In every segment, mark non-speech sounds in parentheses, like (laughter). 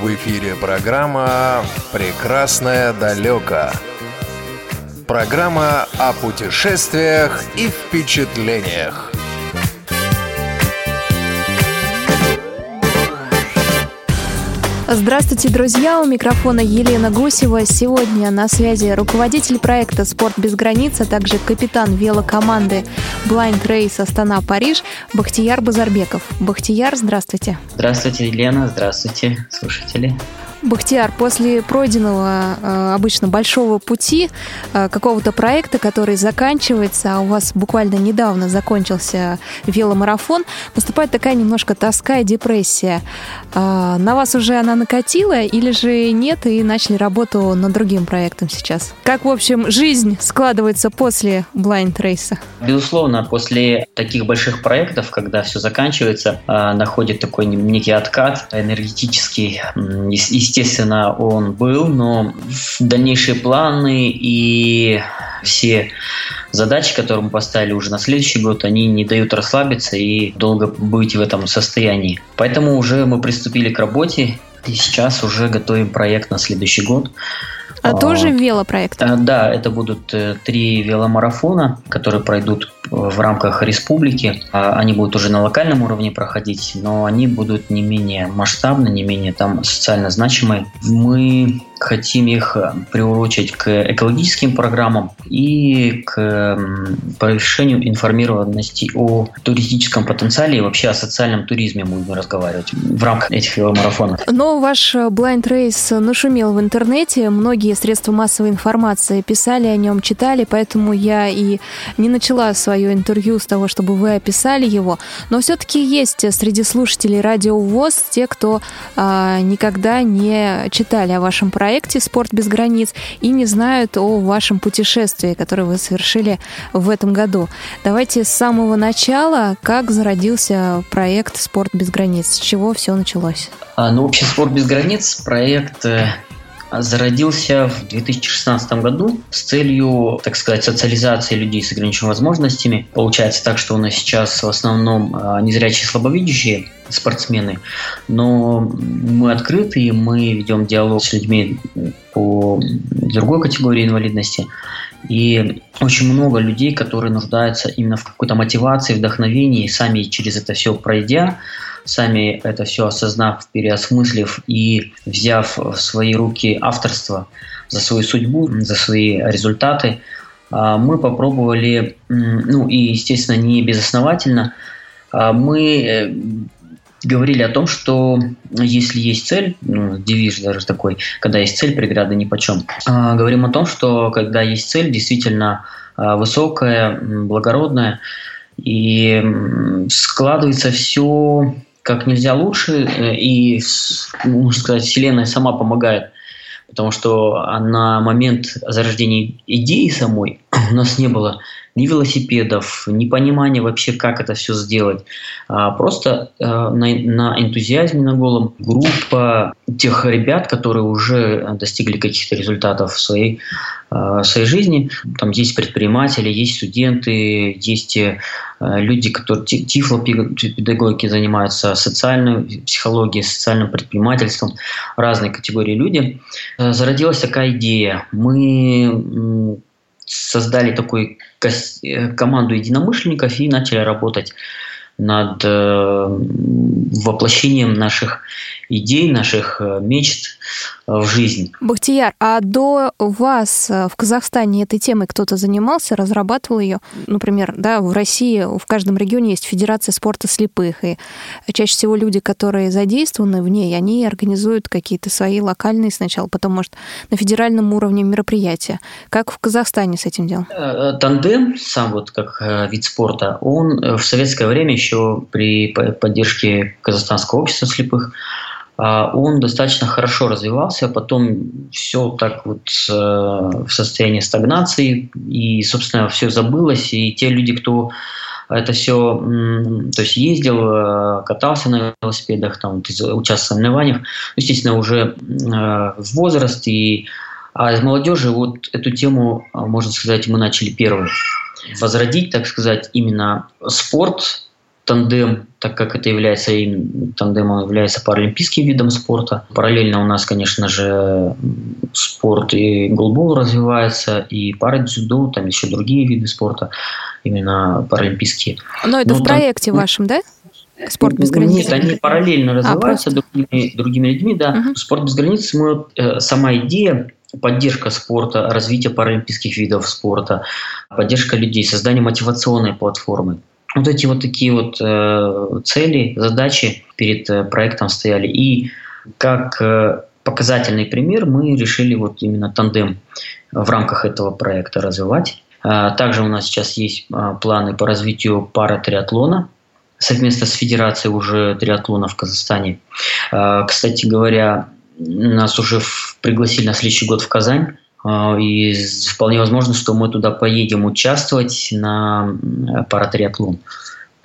В эфире программа «Прекрасное далеко». Программа о путешествиях и впечатлениях. Здравствуйте, друзья! У микрофона Елена Гусева. Сегодня на связи руководитель проекта «Спорт без границ», а также капитан велокоманды Blind Race Астана-Париж Бахтияр Базарбеков. Бахтияр, здравствуйте! Здравствуйте, Елена! Здравствуйте, слушатели! Бахтияр, после пройденного э, обычно большого пути, э, какого-то проекта, который заканчивается, а у вас буквально недавно закончился веломарафон, наступает такая немножко тоска и депрессия. Э, на вас уже она накатила или же нет и начали работу над другим проектом сейчас? Как, в общем, жизнь складывается после Race? Безусловно, после таких больших проектов, когда все заканчивается, э, находит такой некий откат энергетический, естественно, он был, но дальнейшие планы и все задачи, которые мы поставили уже на следующий год, они не дают расслабиться и долго быть в этом состоянии. Поэтому уже мы приступили к работе и сейчас уже готовим проект на следующий год. А, а тоже велопроект? А, да, это будут э, три веломарафона, которые пройдут в рамках республики. А, они будут уже на локальном уровне проходить, но они будут не менее масштабны, не менее там социально значимые. Мы хотим их э, приурочить к экологическим программам и к повышению информированности о туристическом потенциале и вообще о социальном туризме будем разговаривать в рамках этих веломарафонов. Но ваш э, Blind Race нашумел в интернете, многие средства массовой информации писали о нем, читали, поэтому я и не начала свое интервью с того, чтобы вы описали его. Но все-таки есть среди слушателей радио ВОЗ те, кто а, никогда не читали о вашем проекте проекте «Спорт без границ» и не знают о вашем путешествии, которое вы совершили в этом году. Давайте с самого начала, как зародился проект «Спорт без границ», с чего все началось? А, ну, вообще «Спорт без границ» проект э, зародился в 2016 году с целью, так сказать, социализации людей с ограниченными возможностями. Получается так, что у нас сейчас в основном а, незрячие слабовидящие спортсмены, но мы открыты и мы ведем диалог с людьми по другой категории инвалидности. И очень много людей, которые нуждаются именно в какой-то мотивации, вдохновении, сами через это все пройдя, сами это все осознав, переосмыслив и взяв в свои руки авторство за свою судьбу, за свои результаты, а, мы попробовали, ну и, естественно, не безосновательно, а, мы э, говорили о том, что если есть цель, ну, девиз даже такой, когда есть цель, преграда ни почем. А, говорим о том, что когда есть цель, действительно высокая, благородная, и складывается все как нельзя лучше, э, и, можно сказать, Вселенная сама помогает, потому что на момент зарождения идеи самой у нас не было ни велосипедов, ни понимания вообще, как это все сделать. А просто э, на, энтузиазме на голом группа тех ребят, которые уже достигли каких-то результатов в своей, э, своей жизни. Там есть предприниматели, есть студенты, есть э, люди, которые тифлопедагогики занимаются, социальной психологией, социальным предпринимательством, разные категории люди. Э, зародилась такая идея. Мы создали такую э, команду единомышленников и начали работать над э, воплощением наших идей, наших э, мечт. э, в жизнь. Бахтияр, а до вас в Казахстане этой темой кто-то занимался, разрабатывал ее? Например, да, в России в каждом регионе есть Федерация спорта слепых, и чаще всего люди, которые задействованы в ней, они организуют какие-то свои локальные сначала, потом, может, на федеральном уровне мероприятия. Как в Казахстане с этим делом? Тандем, сам вот как вид спорта, он в советское время еще при поддержке Казахстанского общества слепых, он достаточно хорошо развивался, потом все так вот э, в состоянии стагнации, и, собственно, все забылось, и те люди, кто это все, то есть ездил, э, катался на велосипедах, там, участвовал в соревнованиях, естественно, уже э, в возраст, и а из молодежи вот эту тему, можно сказать, мы начали первым. Возродить, так сказать, именно спорт тандем, так как это является им, тандем является паралимпийским видом спорта. Параллельно у нас, конечно же, спорт и голбол развивается, и пара-дзюдо, там еще другие виды спорта, именно паралимпийские. Но это Но в там... проекте вашем, да? Спорт без границ. Нет, они параллельно а, развиваются а, другими, другими людьми, да. Угу. Спорт без границ, мы, э, сама идея поддержка спорта, развитие паралимпийских видов спорта, поддержка людей, создание мотивационной платформы. Вот эти вот такие вот э, цели, задачи перед э, проектом стояли. И как э, показательный пример мы решили вот именно тандем в рамках этого проекта развивать. Э, также у нас сейчас есть э, планы по развитию пара триатлона совместно с Федерацией уже триатлона в Казахстане. Э, кстати говоря, нас уже пригласили на следующий год в Казань. А, и вполне возможно, что мы туда поедем участвовать на паратриатлон.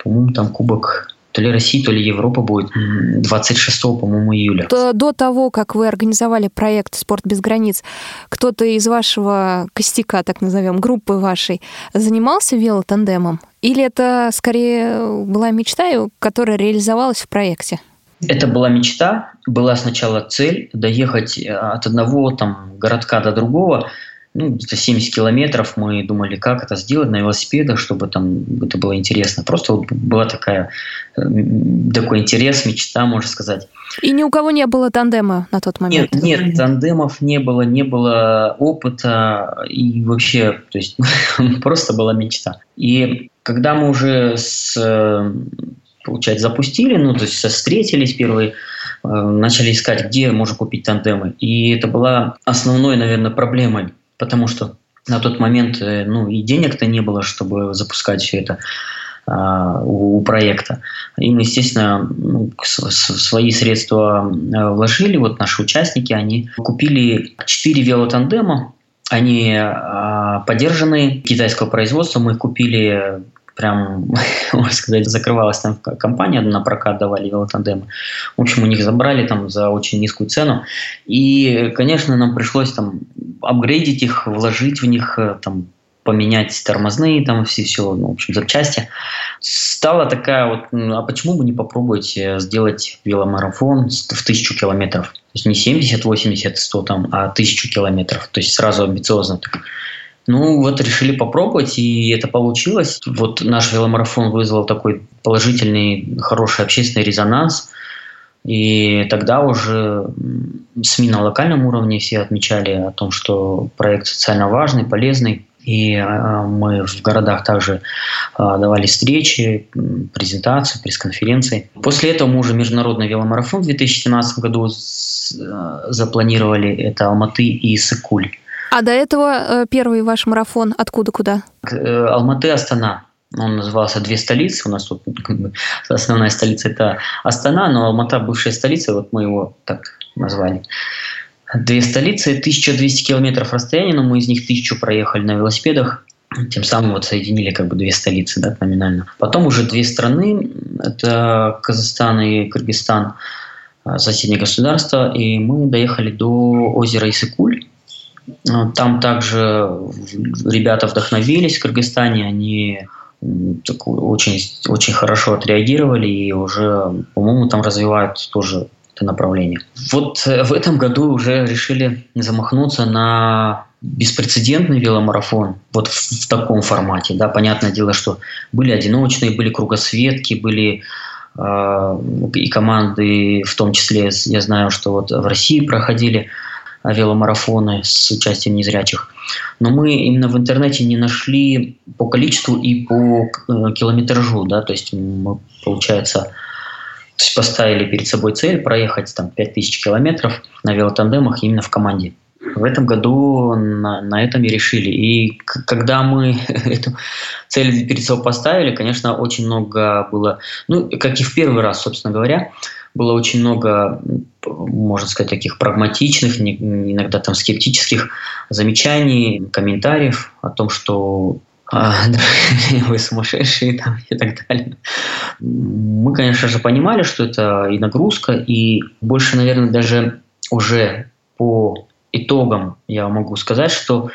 По-моему, там кубок то ли России, то ли Европа будет 26, по-моему, июля. До того, как вы организовали проект «Спорт без границ», кто-то из вашего костяка, так назовем, группы вашей, занимался велотандемом? Или это скорее была мечта, которая реализовалась в проекте? Это была мечта, была сначала цель доехать э, от одного там, городка до другого, ну, где-то 70 километров. Мы думали, как это сделать на велосипедах, чтобы там это было интересно. Просто вот была такая, такой интерес, мечта, можно сказать. И ни у кого не было тандема на тот момент? Нет, нет, тандемов не было, не было опыта и вообще, то есть (laughs) просто была мечта. И когда мы уже с э, получается, запустили, ну, то есть встретились первые, э, начали искать, где можно купить тандемы. И это была основной, наверное, проблемой, потому что на тот момент, э, ну, и денег-то не было, чтобы запускать все это а, у, у проекта. И мы, естественно, ну, свои средства э, вложили, вот наши участники, они купили 4 велотандема, они а, поддержанные китайского производства, мы купили прям, (laughs) можно сказать, закрывалась там компания, на прокат давали велотандемы. В общем, у них забрали там за очень низкую цену. И, конечно, нам пришлось там апгрейдить их, вложить в них э, там поменять тормозные, там все, все, ну, в общем, запчасти. Стала такая вот, а почему бы не попробовать э, сделать веломарафон в тысячу километров? То есть не 70, 80, 100 там, а тысячу километров. То есть сразу амбициозно так. Ну, вот решили попробовать, и это получилось. Вот наш веломарафон вызвал такой положительный, хороший общественный резонанс. И тогда уже СМИ на локальном уровне все отмечали о том, что проект социально важный, полезный. И э, мы в городах также э, давали встречи, презентации, пресс-конференции. После этого мы уже международный веломарафон в 2017 году запланировали. Это Алматы и Сыкуль. А до этого э, первый ваш марафон откуда куда? Э, Алматы, Астана. Он назывался «Две столицы». У нас тут основная столица – это Астана, но Алмата – бывшая столица, вот мы его так назвали. Две столицы, 1200 километров расстояния, но мы из них тысячу проехали на велосипедах. Тем самым вот соединили как бы две столицы, да, номинально. Потом уже две страны, это Казахстан и Кыргызстан, э, соседние государства, и мы доехали до озера Исыкуль, там также ребята вдохновились в Кыргызстане, они очень, очень хорошо отреагировали и уже, по-моему, там развивают тоже это направление. Вот э, в этом году уже решили замахнуться на беспрецедентный веломарафон вот в, в таком формате. Да, понятное дело, что были одиночные, были кругосветки, были э, и команды, в том числе, я знаю, что вот в России проходили веломарафоны с участием незрячих. Но мы именно в интернете не нашли по количеству и по э, километражу, да, то есть мы, получается, поставили перед собой цель проехать там 5000 километров на велотандемах именно в команде. В этом году на, на этом и решили. И когда мы (laughs) эту цель перед собой поставили, конечно, очень много было, ну, как и в первый раз, собственно говоря, было очень много, можно сказать, таких прагматичных, иногда там скептических замечаний, комментариев о том, что а, (laughs) вы сумасшедшие там, и так далее. Мы, конечно же, понимали, что это и нагрузка, и больше, наверное, даже уже по итогам я могу сказать, что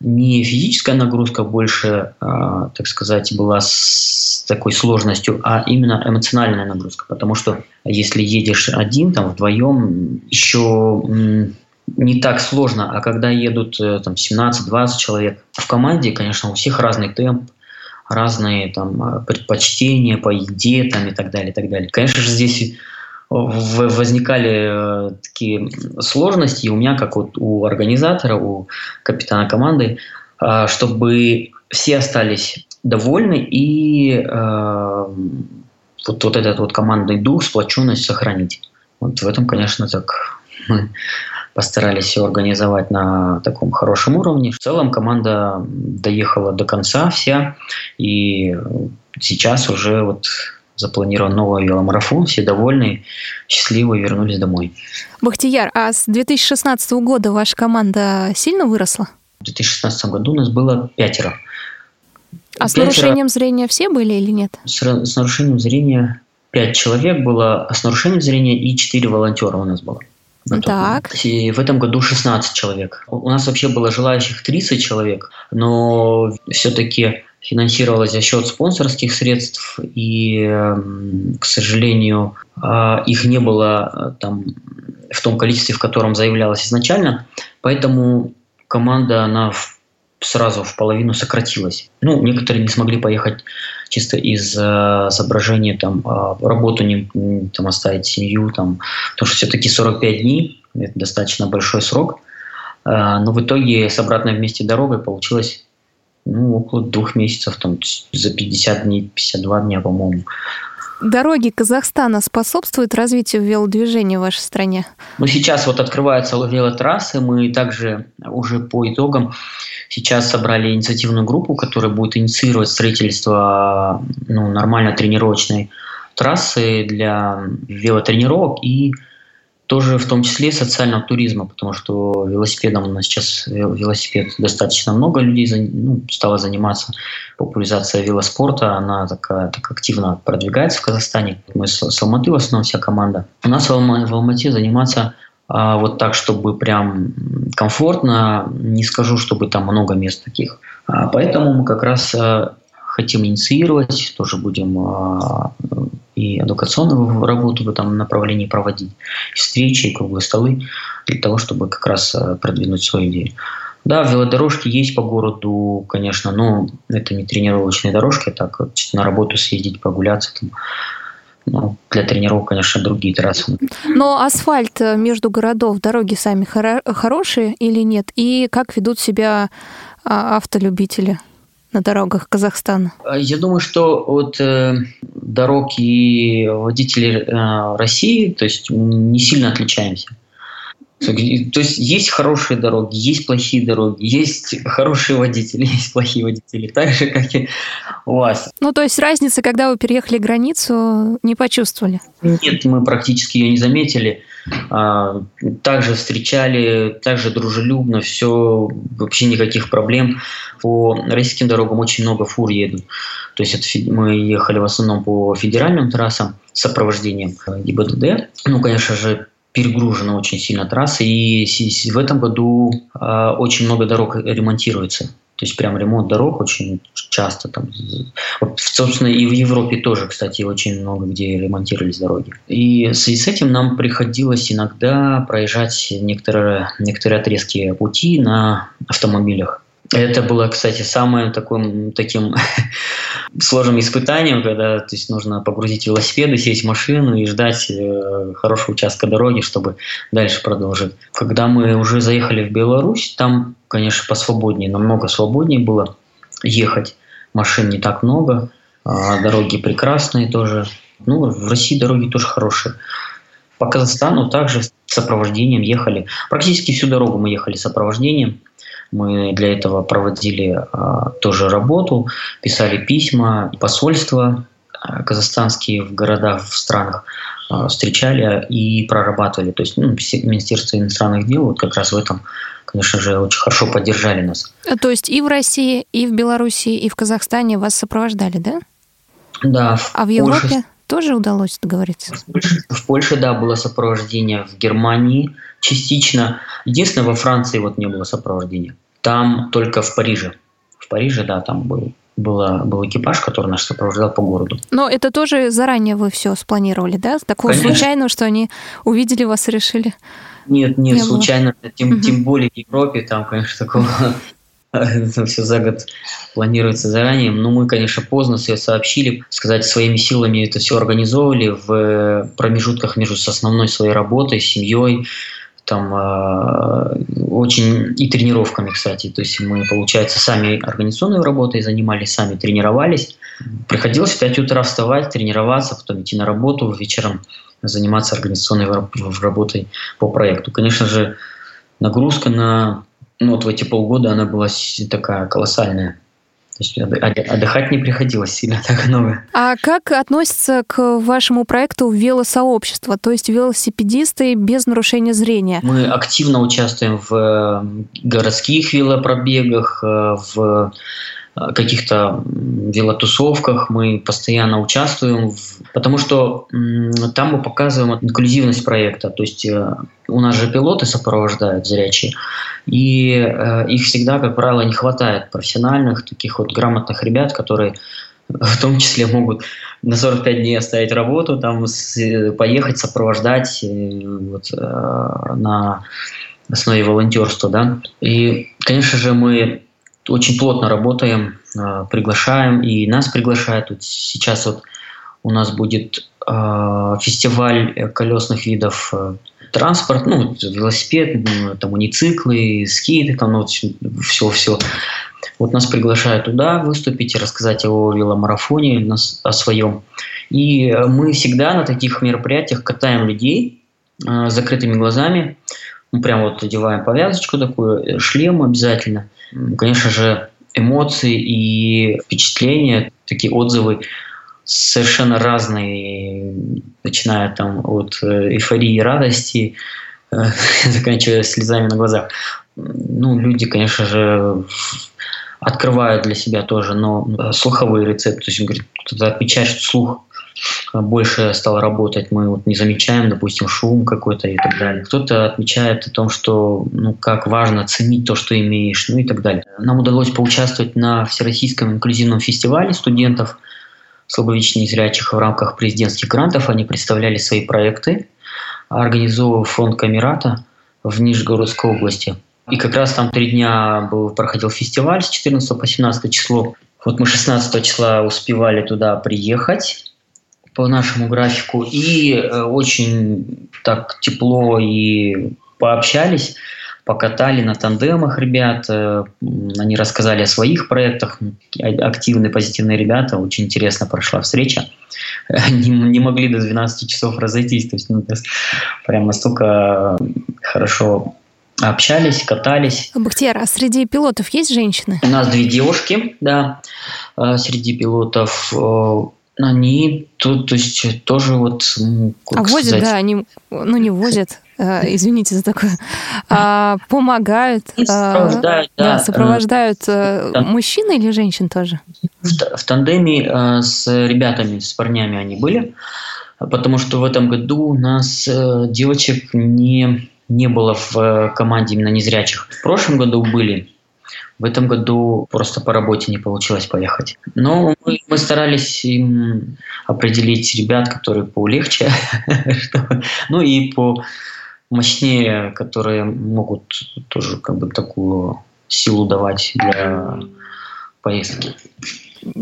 не физическая нагрузка больше, а, так сказать, была с такой сложностью, а именно эмоциональная нагрузка. Потому что если едешь один, там вдвоем, еще не так сложно, а когда едут э, там 17-20 человек в команде, конечно, у всех разный темп, разные там предпочтения по еде там и так далее, и так далее. Конечно же, здесь возникали э, такие сложности у меня, как вот у организатора, у капитана команды, э, чтобы все остались довольны и э, вот, вот этот вот командный дух, сплоченность сохранить. Вот в этом, конечно, так мы постарались все организовать на таком хорошем уровне. В целом команда доехала до конца вся, и сейчас уже вот запланирован новый веломарафон, все довольны, счастливы, вернулись домой. Бахтияр, а с 2016 года ваша команда сильно выросла? В 2016 году у нас было пятеро. А с нарушением зрения все были или нет? С, с нарушением зрения пять человек было, а с нарушением зрения и четыре волонтера у нас было. Так. И в этом году 16 человек. У нас вообще было желающих 30 человек, но все-таки финансировалась за счет спонсорских средств, и, эм, к сожалению, а, их не было э, там в том количестве, в котором заявлялось изначально, поэтому команда, она сразу в половину сократилась. Ну, некоторые не смогли поехать чисто из э, соображения там э, работу не там оставить семью там, потому что все-таки 45 дней это достаточно большой срок, э, но в итоге с обратной вместе дорогой получилось ну, около двух месяцев, там, за 50 дней, 52 дня, по-моему. Дороги Казахстана способствуют развитию велодвижения в вашей стране? Ну, сейчас вот открываются велотрассы, мы также уже по итогам сейчас собрали инициативную группу, которая будет инициировать строительство ну, нормально тренировочной трассы для велотренировок и тоже в том числе социального туризма, потому что велосипедом у нас сейчас велосипед достаточно много людей ну, стало заниматься. Популяризация велоспорта, она такая так активно продвигается в Казахстане. Мы с, с Алматы в основном вся команда. У нас в, Алма, в Алмате заниматься а, вот так, чтобы прям комфортно, не скажу, чтобы там много мест таких. А, поэтому мы как раз а, хотим инициировать, тоже будем а, и эдукационную работу в этом направлении проводить, встречи, круглые столы, для того, чтобы как раз а, продвинуть свою идею. Да, велодорожки есть по городу, конечно, но это не тренировочные дорожки, так на работу съездить, прогуляться там. Ну, для тренировок, конечно, другие трассы. Но асфальт между городов, дороги сами хоро- хорошие или нет? И как ведут себя а, автолюбители? На дорогах Казахстана? А, я думаю, что от э, дорог и водителей э, России, то есть не сильно отличаемся. То есть есть хорошие дороги, есть плохие дороги, есть хорошие водители, (laughs) есть плохие водители, так же, как и у вас. Ну, то есть разницы, когда вы переехали границу, не почувствовали? Нет, мы практически ее не заметили. А, также встречали, также дружелюбно, все, вообще никаких проблем. По российским дорогам очень много фур едут. То есть это, мы ехали в основном по федеральным трассам с сопровождением ГИБДД. Ну, конечно же, перегружена очень сильно трасса, и в этом году э, очень много дорог ремонтируется. То есть прям ремонт дорог очень часто там. Вот, собственно, и в Европе тоже, кстати, очень много где ремонтировались дороги. И в связи с этим нам приходилось иногда проезжать некоторые, некоторые отрезки пути на автомобилях. Это было, кстати, самым таким, таким (laughs) сложным испытанием, когда то есть, нужно погрузить велосипеды, сесть в машину и ждать э, хорошего участка дороги, чтобы дальше продолжить. Когда мы уже заехали в Беларусь, там, конечно, посвободнее, намного свободнее было ехать. Машин не так много, а дороги прекрасные тоже. Ну, в России дороги тоже хорошие. По Казахстану также с сопровождением ехали. Практически всю дорогу мы ехали с сопровождением. Мы для этого проводили а, тоже работу, писали письма, посольства а, казахстанские в городах, в странах а, встречали и прорабатывали. То есть ну, Министерство иностранных дел вот как раз в этом, конечно же, очень хорошо поддержали нас. То есть и в России, и в Беларуси, и в Казахстане вас сопровождали, да? Да. А в Европе Польше... тоже удалось договориться? В Польше, в Польше, да, было сопровождение. В Германии частично. Единственное, во Франции вот не было сопровождения. Там только в Париже. В Париже, да, там был было, был экипаж, который нас сопровождал по городу. Но это тоже заранее вы все спланировали, да? Такого Конечно. случайного, что они увидели вас и решили? Нет, нет, не случайно. Тем, угу. тем более в Европе, там, конечно, такого (laughs) все за год планируется заранее. Но мы, конечно, поздно все сообщили, сказать, своими силами это все организовывали в промежутках между основной своей работой, семьей, там э, очень и тренировками, кстати. То есть мы, получается, сами организационной работой занимались, сами тренировались. Приходилось в 5 утра вставать, тренироваться, потом идти на работу, вечером заниматься организационной работой по проекту. Конечно же, нагрузка на ну, вот в эти полгода она была такая колоссальная. То есть отдыхать не приходилось сильно так много. А как относится к вашему проекту велосообщество, то есть велосипедисты без нарушения зрения? Мы активно участвуем в э, городских велопробегах, э, в каких-то велотусовках, мы постоянно участвуем, в, потому что там мы показываем инклюзивность проекта, то есть э, у нас же пилоты сопровождают зрячие, и э, их всегда, как правило, не хватает профессиональных, таких вот грамотных ребят, которые (laughs) в том числе могут на 45 дней оставить работу, там поехать сопровождать вот, на основе волонтерства, да. И, конечно же, мы очень плотно работаем, а, приглашаем, и нас приглашают. Вот сейчас вот у нас будет а, фестиваль колесных видов э, транспорт, ну, велосипед, там унициклы, скейты, там, ну, все, все. Вот нас приглашают туда выступить и рассказать о веломарафоне, о своем. И мы всегда на таких мероприятиях катаем людей э, с закрытыми глазами. Мы прям вот одеваем повязочку такую, э, шлем обязательно – Конечно же, эмоции и впечатления, такие отзывы совершенно разные, начиная там от э, эйфории и радости, э, (laughs) заканчивая слезами на глазах. Ну, люди, конечно же, открывают для себя тоже, но слуховые рецепты, то есть, говорит, кто-то что слух больше стал работать, мы вот не замечаем, допустим, шум какой-то и так далее. Кто-то отмечает о том, что ну, как важно ценить то, что имеешь, ну и так далее. Нам удалось поучаствовать на Всероссийском инклюзивном фестивале студентов слабовидящих незрячих в рамках президентских грантов. Они представляли свои проекты, организовывал фонд Камерата в Нижегородской области. И как раз там три дня был, проходил фестиваль с 14 по 17 число. Вот мы 16 числа успевали туда приехать по нашему графику и э, очень так тепло и пообщались, покатали на тандемах ребят, э, они рассказали о своих проектах, активные, позитивные ребята, очень интересно прошла встреча. (laughs) Они не могли до 12 часов разойтись, то есть, ну, прям настолько хорошо общались, катались. Бахтияр, а среди пилотов есть женщины? У нас две девушки, да, э, среди пилотов они тут, то есть тоже вот... А возят, сказать? да, они, ну не возят, э, извините за такое, а, помогают, сопровождают, а, да, да, сопровождают э, да. мужчин или женщин тоже? В, в тандеме э, с ребятами, с парнями они были, потому что в этом году у нас девочек не, не было в команде именно незрячих. В прошлом году были, в этом году просто по работе не получилось поехать. Но мы, мы старались им определить ребят, которые полегче, (laughs) ну и по мощнее, которые могут тоже как бы такую силу давать для поездки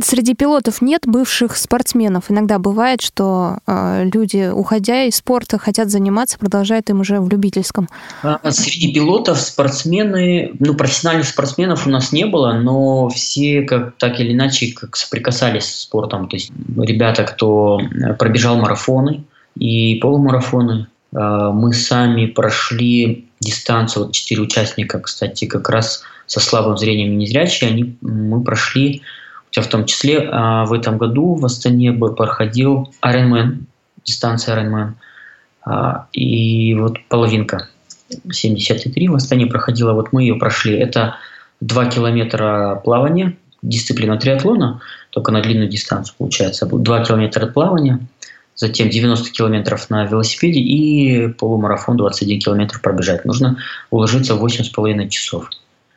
среди пилотов нет бывших спортсменов. Иногда бывает, что э, люди, уходя из спорта, хотят заниматься, продолжают им уже в любительском. А, среди пилотов спортсмены, ну, профессиональных спортсменов у нас не было, но все как так или иначе как соприкасались с спортом. То есть ребята, кто пробежал марафоны и полумарафоны, э, мы сами прошли дистанцию, вот четыре участника, кстати, как раз со слабым зрением и незрячие, они, мы прошли в том числе а, в этом году в Астане проходил Ironman, дистанция Ironman, а, и вот половинка 73 в Астане проходила, вот мы ее прошли. Это 2 километра плавания, дисциплина триатлона, только на длинную дистанцию получается. 2 километра плавания, затем 90 километров на велосипеде и полумарафон 21 километр пробежать. Нужно уложиться в 8,5 часов.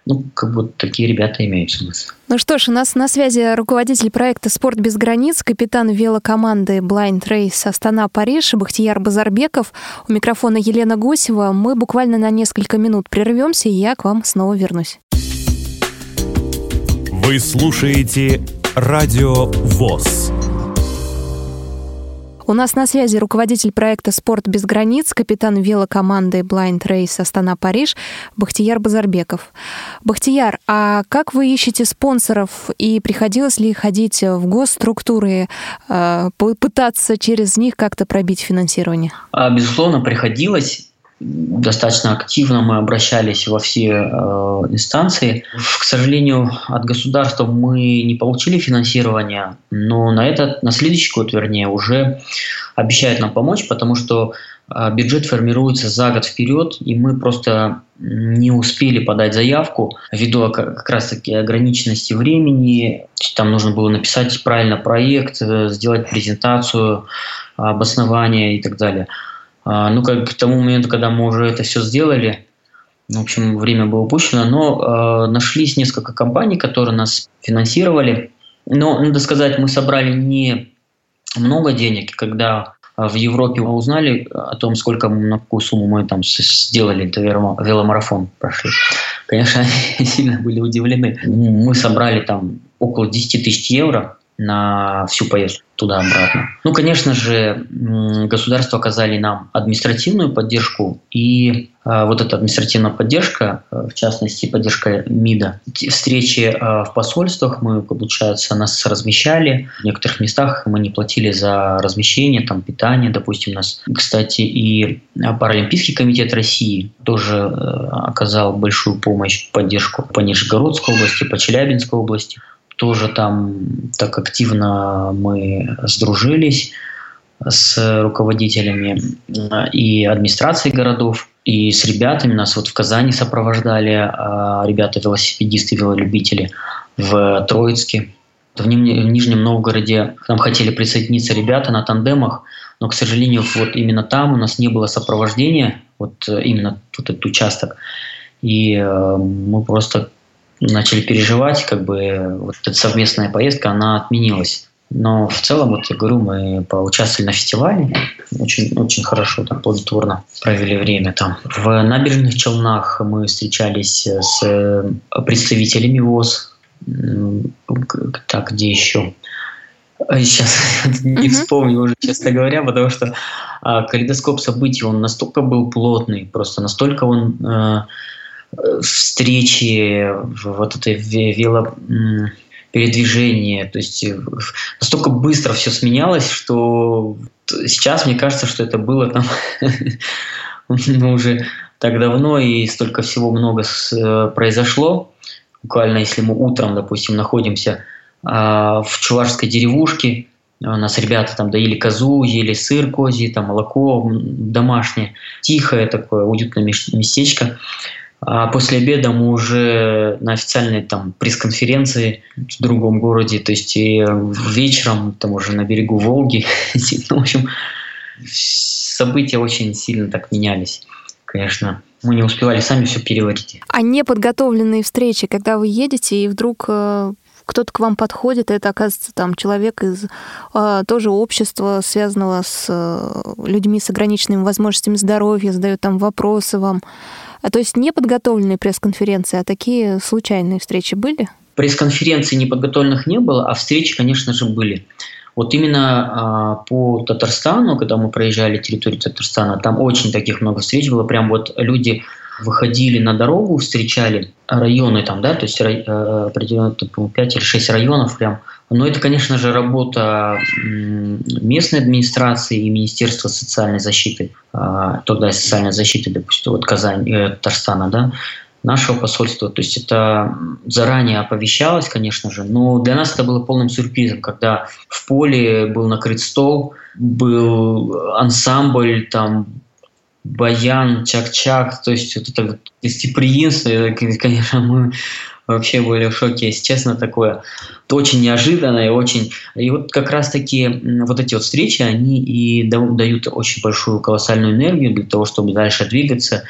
Ну, как бы такие ребята имеются у нас. Ну что ж, у нас на связи руководитель проекта «Спорт без границ», капитан велокоманды Blind Race Астана-Париж Бахтияр Базарбеков. У микрофона Елена Гусева. Мы буквально на несколько минут прервемся, и я к вам снова вернусь. Вы слушаете «Радио ВОЗ». У нас на связи руководитель проекта «Спорт без границ», капитан велокоманды Blind Race Астана-Париж Бахтияр Базарбеков. Бахтияр, а как вы ищете спонсоров и приходилось ли ходить в госструктуры, э, пытаться через них как-то пробить финансирование? А, безусловно, приходилось достаточно активно мы обращались во все э, инстанции. К сожалению, от государства мы не получили финансирование, но на этот, на следующий год, вернее, уже обещают нам помочь, потому что э, бюджет формируется за год вперед, и мы просто не успели подать заявку ввиду как раз таки ограниченности времени. Там нужно было написать правильно проект, э, сделать презентацию, обоснование и так далее. А, ну, как к тому моменту, когда мы уже это все сделали, в общем, время было упущено, но э, нашлись несколько компаний, которые нас финансировали. Но, надо сказать, мы собрали не много денег, когда в Европе мы узнали о том, сколько на какую сумму мы там сделали, это веломарафон прошли. Конечно, (laughs) они сильно были удивлены. Мы собрали там около 10 тысяч евро, на всю поездку туда-обратно. Ну, конечно же, государство оказали нам административную поддержку, и э, вот эта административная поддержка, э, в частности, поддержка МИДа, встречи э, в посольствах мы, получается, нас размещали. В некоторых местах мы не платили за размещение, там, питание, допустим, нас. Кстати, и Паралимпийский комитет России тоже оказал большую помощь, поддержку по Нижегородской области, по Челябинской области тоже там так активно мы сдружились с руководителями и администрации городов, и с ребятами. Нас вот в Казани сопровождали а, ребята-велосипедисты, велолюбители в Троицке. В Нижнем Новгороде к нам хотели присоединиться ребята на тандемах, но, к сожалению, вот именно там у нас не было сопровождения, вот именно вот этот участок. И э, мы просто начали переживать, как бы вот эта совместная поездка, она отменилась. Но в целом, вот я говорю, мы поучаствовали на фестивале, очень, очень хорошо, там, плодотворно провели время там. В набережных Челнах мы встречались с представителями ВОЗ, так, где еще? Сейчас (laughs) не вспомню уже, честно говоря, потому что а, калейдоскоп событий, он настолько был плотный, просто настолько он а, встречи, вот это вело передвижение, то есть э, настолько быстро все сменялось, что сейчас мне кажется, что это было там (laughs) ну, уже так давно и столько всего много э, произошло. Буквально, если мы утром, допустим, находимся а, в чувашской деревушке, у нас ребята там доили козу, ели сыр козий, там молоко домашнее, тихое такое уютное местечко. А после обеда мы уже на официальной там пресс-конференции в другом городе, то есть и вечером там уже на берегу Волги. ну, (laughs) в общем, события очень сильно так менялись, конечно. Мы не успевали сами все переварить. А неподготовленные встречи, когда вы едете и вдруг э, кто-то к вам подходит, это оказывается там человек из э, тоже общества, связанного с э, людьми с ограниченными возможностями здоровья, задает там вопросы вам. А то есть не подготовленные пресс-конференции, а такие случайные встречи были? Пресс-конференций неподготовленных не было, а встречи, конечно же, были. Вот именно а, по Татарстану, когда мы проезжали территорию Татарстана, там очень таких много встреч было. Прям вот люди выходили на дорогу, встречали районы там, да, то есть э, определенно 5 или 6 районов прям. Но это, конечно же, работа местной администрации и Министерства социальной защиты, а, тогда социальной защиты, допустим, вот Казань, э, Татарстана, да, нашего посольства. То есть это заранее оповещалось, конечно же, но для нас это было полным сюрпризом, когда в поле был накрыт стол, был ансамбль, там баян, чак-чак, то есть вот это гостеприимство, конечно, мы вообще были в шоке, если честно, такое очень неожиданно и очень... И вот как раз-таки вот эти вот встречи, они и дают очень большую колоссальную энергию для того, чтобы дальше двигаться.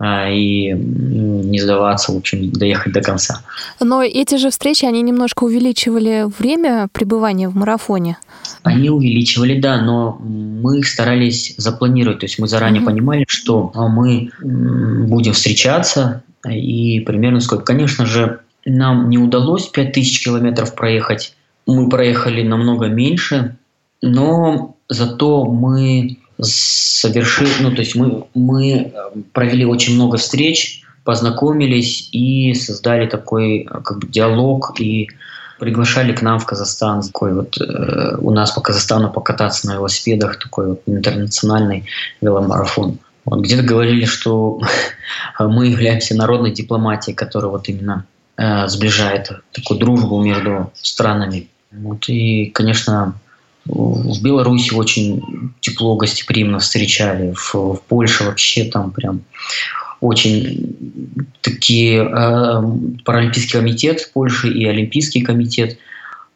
а, и не сдаваться, в общем, доехать до конца. Но эти же встречи, они немножко увеличивали время пребывания в марафоне. Они увеличивали, да, но мы старались запланировать, то есть мы заранее mm-hmm. понимали, что мы будем встречаться и примерно сколько. Конечно же, нам не удалось 5000 километров проехать, мы проехали намного меньше, но зато мы совершили, ну, то есть мы, мы э, провели очень много встреч, познакомились и создали такой э, как бы диалог и приглашали к нам в Казахстан такой вот э, у нас по Казахстану покататься на велосипедах такой вот интернациональный веломарафон. Вот, где-то говорили, что (laughs) мы являемся народной дипломатией, которая вот именно э, сближает такую дружбу между странами. Вот, и, конечно, в Беларуси очень тепло, гостеприимно встречали. В, в Польше вообще там прям очень такие э, Паралимпийский комитет Польши и Олимпийский комитет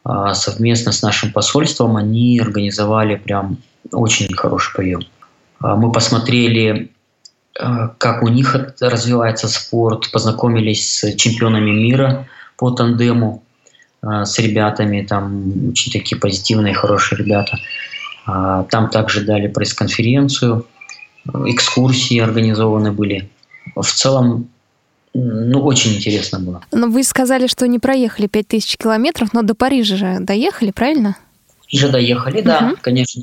э, совместно с нашим посольством они организовали прям очень хороший прием. Э, мы посмотрели, э, как у них развивается спорт, познакомились с чемпионами мира по тандему. А, с ребятами, там очень такие позитивные, хорошие ребята. А, там также дали пресс-конференцию, экскурсии организованы были. В целом, ну, очень интересно было. Но вы сказали, что не проехали 5000 километров, но до Парижа же доехали, правильно? Парижа доехали, да, угу. конечно.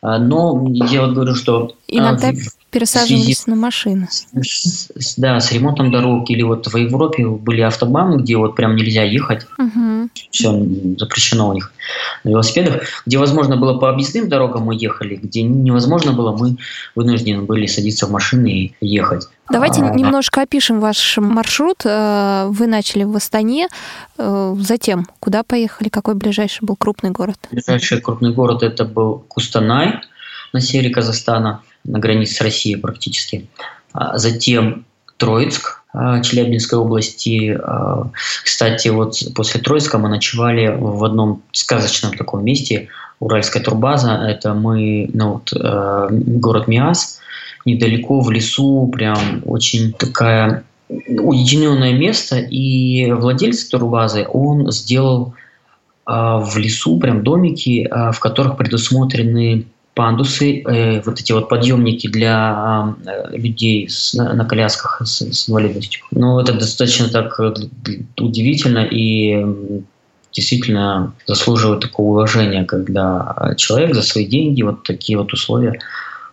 А, но я вот говорю, что... Иногда пересаживались на машины. С, да, с ремонтом дорог. Или вот в Европе были автобаны, где вот прям нельзя ехать. Угу. Все запрещено у них на велосипедах. Где возможно было по объездным дорогам мы ехали, где невозможно было, мы вынуждены были садиться в машины и ехать. Давайте а, немножко опишем ваш маршрут. Э, вы начали в Астане, э, затем куда поехали? Какой ближайший был крупный город? Ближайший крупный город это был Кустанай на севере Казахстана на границе с Россией практически. А затем Троицк, а, Челябинской области. А, кстати, вот после Троицка мы ночевали в одном сказочном таком месте, Уральская турбаза. Это мы, ну вот, город Миас, недалеко в лесу, прям очень такая уединенное место. И владелец турбазы, он сделал в лесу прям домики, в которых предусмотрены пандусы, э, вот эти вот подъемники для э, людей с, на, на колясках с, с инвалидностью. Ну, это достаточно так э, удивительно и действительно заслуживает такого уважения, когда человек за свои деньги вот такие вот условия,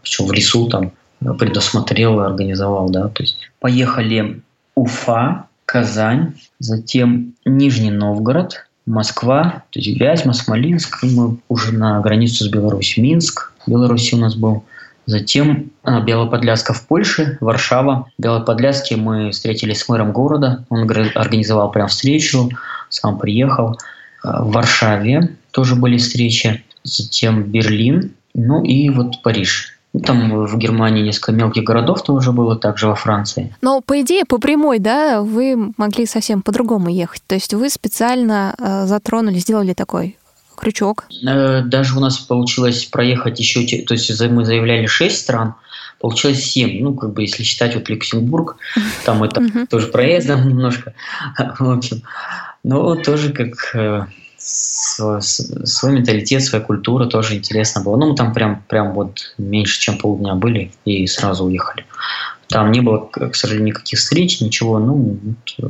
причем в лесу там предусмотрел и организовал, да, то есть поехали Уфа, Казань, затем Нижний Новгород, Москва, то есть Вязьма, Смоленск, мы уже на границу с Беларусью, Минск, в Беларуси у нас был. Затем а, Белоподляска в Польше, Варшава. В Белоподляске мы встретились с мэром города. Он организовал прям встречу, сам приехал. А, в Варшаве тоже были встречи. Затем Берлин, ну и вот Париж. Ну, там в Германии несколько мелких городов тоже было, также во Франции. Но по идее, по прямой, да, вы могли совсем по-другому ехать. То есть вы специально э, затронули, сделали такой крючок? Э, даже у нас получилось проехать еще, то есть мы заявляли 6 стран, получилось 7. Ну, как бы, если считать вот Люксембург, (laughs) там это тоже проездом немножко, (laughs) в общем. Но тоже как э, свой, свой менталитет, своя культура тоже интересно было. Ну, мы там прям, прям вот меньше, чем полдня были и сразу уехали. Там не было, к сожалению, никаких встреч, ничего. Ну,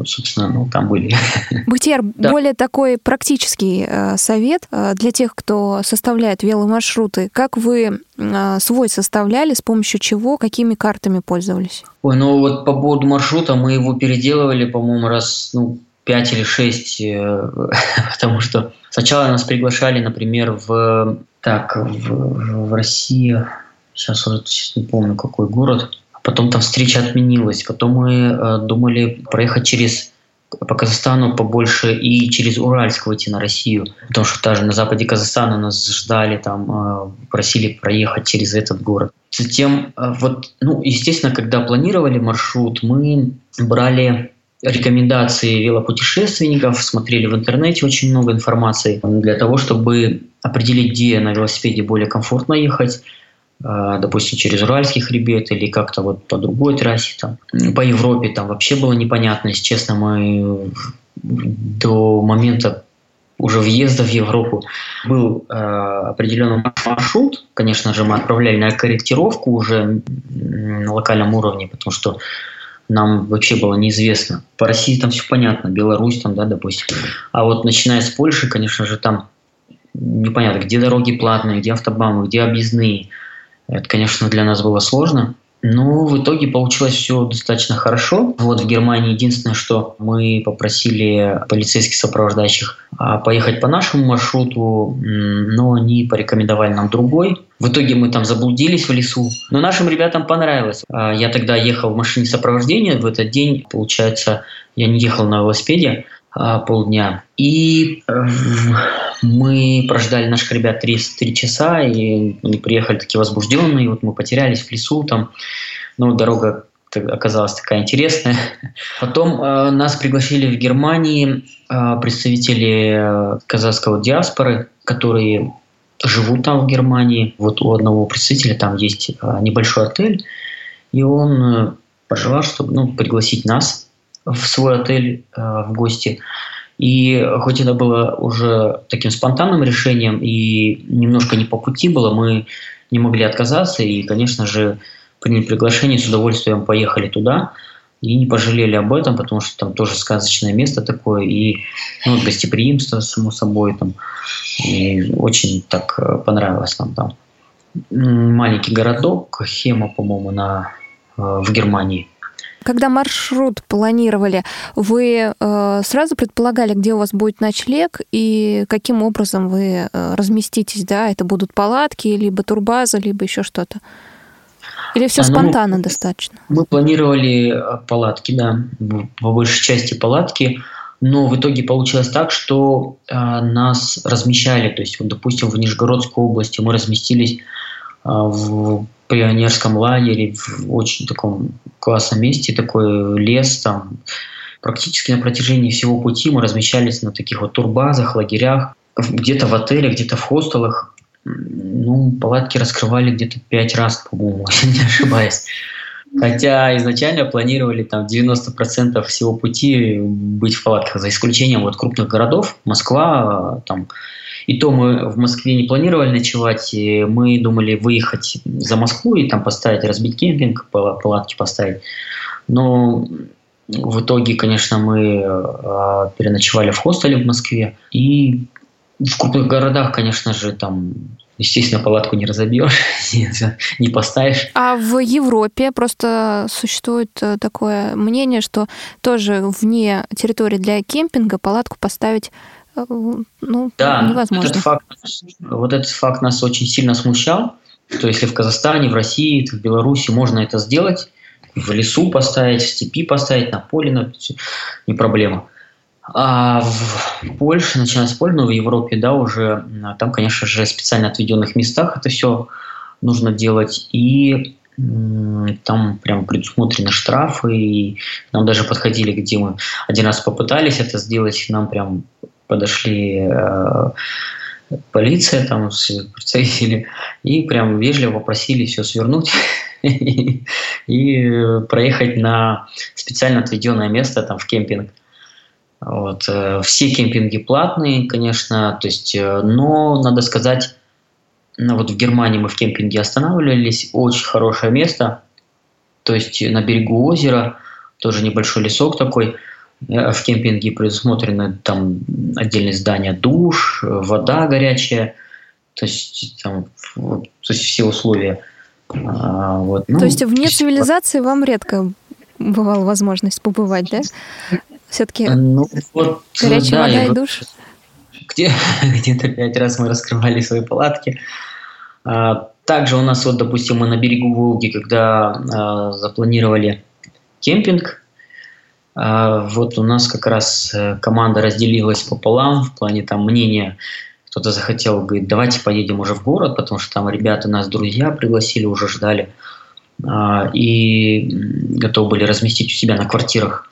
собственно, ну, там были. (laughs) Бутер, да. более такой практический э, совет э, для тех, кто составляет веломаршруты. Как вы э, свой составляли, с помощью чего, какими картами пользовались? Ой, ну вот по поводу маршрута мы его переделывали, по-моему, раз ну, 5 или 6, э, (laughs) потому что сначала нас приглашали, например, в, так, в, в России, сейчас уже сейчас не помню, какой город, Потом там встреча отменилась. Потом мы э, думали проехать через по Казахстану побольше и через Уральск выйти на Россию. Потому что даже на западе Казахстана нас ждали, там э, просили проехать через этот город. Затем, э, вот, ну, естественно, когда планировали маршрут, мы брали рекомендации велопутешественников, смотрели в интернете очень много информации для того, чтобы определить, где на велосипеде более комфортно ехать, допустим, через Уральский хребет или как-то вот по другой трассе, там, по Европе там вообще было непонятно, если честно, мы до момента уже въезда в Европу был э, определенный маршрут. Конечно же, мы отправляли на корректировку уже на локальном уровне, потому что нам вообще было неизвестно. По России там все понятно, Беларусь там, да, допустим. А вот начиная с Польши, конечно же, там непонятно, где дороги платные, где автобамы, где объездные. Это, конечно, для нас было сложно. Ну, в итоге получилось все достаточно хорошо. Вот в Германии единственное, что мы попросили полицейских сопровождающих а, поехать по нашему маршруту, но они порекомендовали нам другой. В итоге мы там заблудились в лесу, но нашим ребятам понравилось. А, я тогда ехал в машине сопровождения, в этот день, получается, я не ехал на велосипеде, полдня. И мы прождали наших ребят 3, 3 часа, и они приехали такие возбужденные. Вот мы потерялись в лесу там. Ну, дорога оказалась такая интересная. (laughs) Потом э, нас пригласили в Германии э, представители казахского диаспоры, которые живут там в Германии. Вот у одного представителя там есть э, небольшой отель, и он э, пожелал, чтобы ну, пригласить нас в свой отель э, в гости. И хоть это было уже таким спонтанным решением и немножко не по пути было, мы не могли отказаться и, конечно же, приняли приглашение, с удовольствием поехали туда и не пожалели об этом, потому что там тоже сказочное место такое и ну, гостеприимство, само собой, там, и очень так э, понравилось нам там. Маленький городок, Хема, по-моему, на, э, в Германии – когда маршрут планировали, вы э, сразу предполагали, где у вас будет ночлег и каким образом вы э, разместитесь, да? Это будут палатки, либо турбаза, либо еще что-то? Или все а, ну, спонтанно достаточно? Мы планировали э, палатки, да, по большей части палатки, но в итоге получилось так, что э, нас размещали, то есть, вот, допустим, в Нижегородской области мы разместились э, в пионерском лагере в очень таком классном месте, такой лес там. Практически на протяжении всего пути мы размещались на таких вот турбазах, лагерях, где-то в отеле, где-то в хостелах. Ну, палатки раскрывали где-то пять раз, по-моему, (laughs) не ошибаюсь. Хотя изначально планировали там 90% всего пути быть в палатках, за исключением вот крупных городов, Москва, там и то мы в Москве не планировали ночевать, и мы думали выехать за Москву и там поставить, разбить кемпинг, палатки поставить. Но в итоге, конечно, мы э, переночевали в хостеле в Москве. И в крупных городах, конечно же, там Естественно, палатку не разобьешь, (laughs) не поставишь. А в Европе просто существует э, такое мнение, что тоже вне территории для кемпинга палатку поставить ну, да, невозможно. Этот факт, вот этот факт нас очень сильно смущал, что если в Казахстане, в России, в Беларуси можно это сделать, в лесу поставить, в степи поставить, на поле, на... не проблема. А в Польше, начиная с Польши, в Европе, да, уже там, конечно же, в специально отведенных местах это все нужно делать. И там прям предусмотрены штрафы, и нам даже подходили, где мы один раз попытались это сделать, нам прям подошли э, полиция, там представители, и прям вежливо попросили все свернуть (laughs) и проехать на специально отведенное место там в кемпинг. Вот. Э, все кемпинги платные, конечно, то есть, э, но надо сказать, ну, вот в Германии мы в кемпинге останавливались, очень хорошее место, то есть на берегу озера, тоже небольшой лесок такой, в кемпинге предусмотрены там отдельные здания, душ, вода горячая, то есть там то есть все условия. А, вот, ну, то есть вне цивилизации вам редко бывала возможность побывать, да? Все-таки ну, вот, горячая да, вода и душ? Где, (laughs) где-то пять раз мы раскрывали свои палатки. А, также у нас, вот, допустим, мы на берегу Волги, когда а, запланировали кемпинг, вот у нас как раз э, команда разделилась пополам в плане там мнения. Кто-то захотел, говорит, давайте поедем уже в город, потому что там ребята нас друзья пригласили, уже ждали. А, и готовы были разместить у себя на квартирах,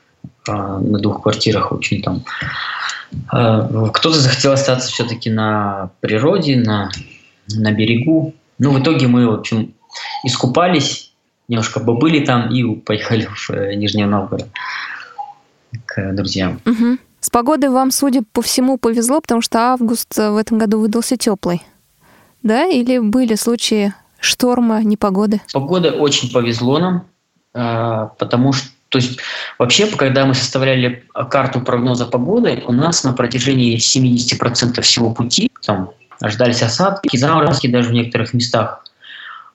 а, на двух квартирах очень там. Кто-то захотел остаться все-таки на природе, на, на берегу, Ну, в итоге мы, в общем, искупались, немножко побыли там и поехали в э, Нижний Новгород к друзьям. Угу. С погодой вам, судя по всему, повезло, потому что август в этом году выдался теплый. Да? Или были случаи шторма, непогоды? Погода очень повезло нам, а, потому что то есть вообще, когда мы составляли карту прогноза погоды, у нас на протяжении 70% всего пути там ожидались осадки, заморозки даже в некоторых местах.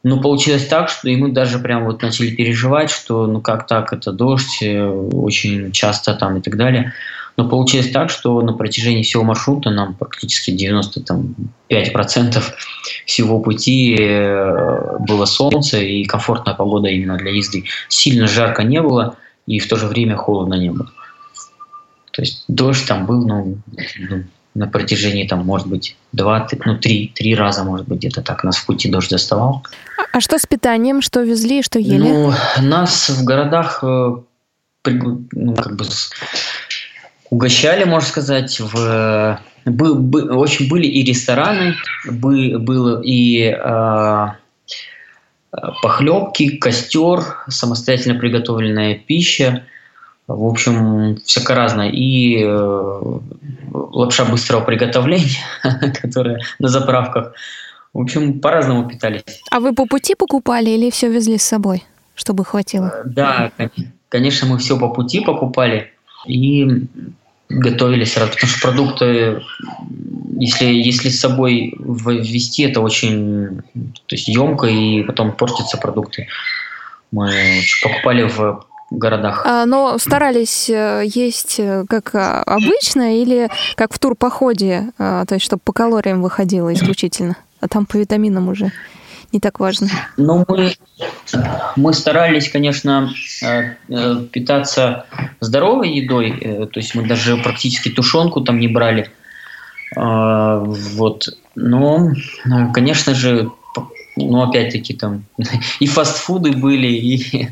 Но получилось так, что и мы даже прям вот начали переживать, что ну как так, это дождь, э, очень часто там и так далее. Но получилось так, что на протяжении всего маршрута нам практически 95% всего пути э, было солнце и комфортная погода именно для езды. Сильно жарко не было и в то же время холодно не было. То есть дождь там был, ну, ну на протяжении, там, может быть, два, ну, три, три раза, может быть, где-то так нас в пути дождь заставал. А что с питанием? Что везли, что ели? Ну, нас в городах э, ну, как бы угощали, можно сказать, в бы, бы, очень были и рестораны, бы, было и э, похлебки, костер, самостоятельно приготовленная пища, в общем, всяко разное. И э, лапша быстрого приготовления, (laughs) которая на заправках. В общем, по-разному питались. А вы по пути покупали или все везли с собой, чтобы хватило? Да, конечно, мы все по пути покупали и готовили сразу, потому что продукты, если, если с собой ввести, это очень то есть емко, и потом портятся продукты. Мы покупали в городах. А, но старались э, есть э, как а, обычно или как в турпоходе, а, то есть чтобы по калориям выходило исключительно, а там по витаминам уже не так важно? Ну, мы, мы старались, конечно, э, питаться здоровой едой, то есть мы даже практически тушенку там не брали. Вот. Но, конечно же, ну, опять-таки там (laughs) и фастфуды были, и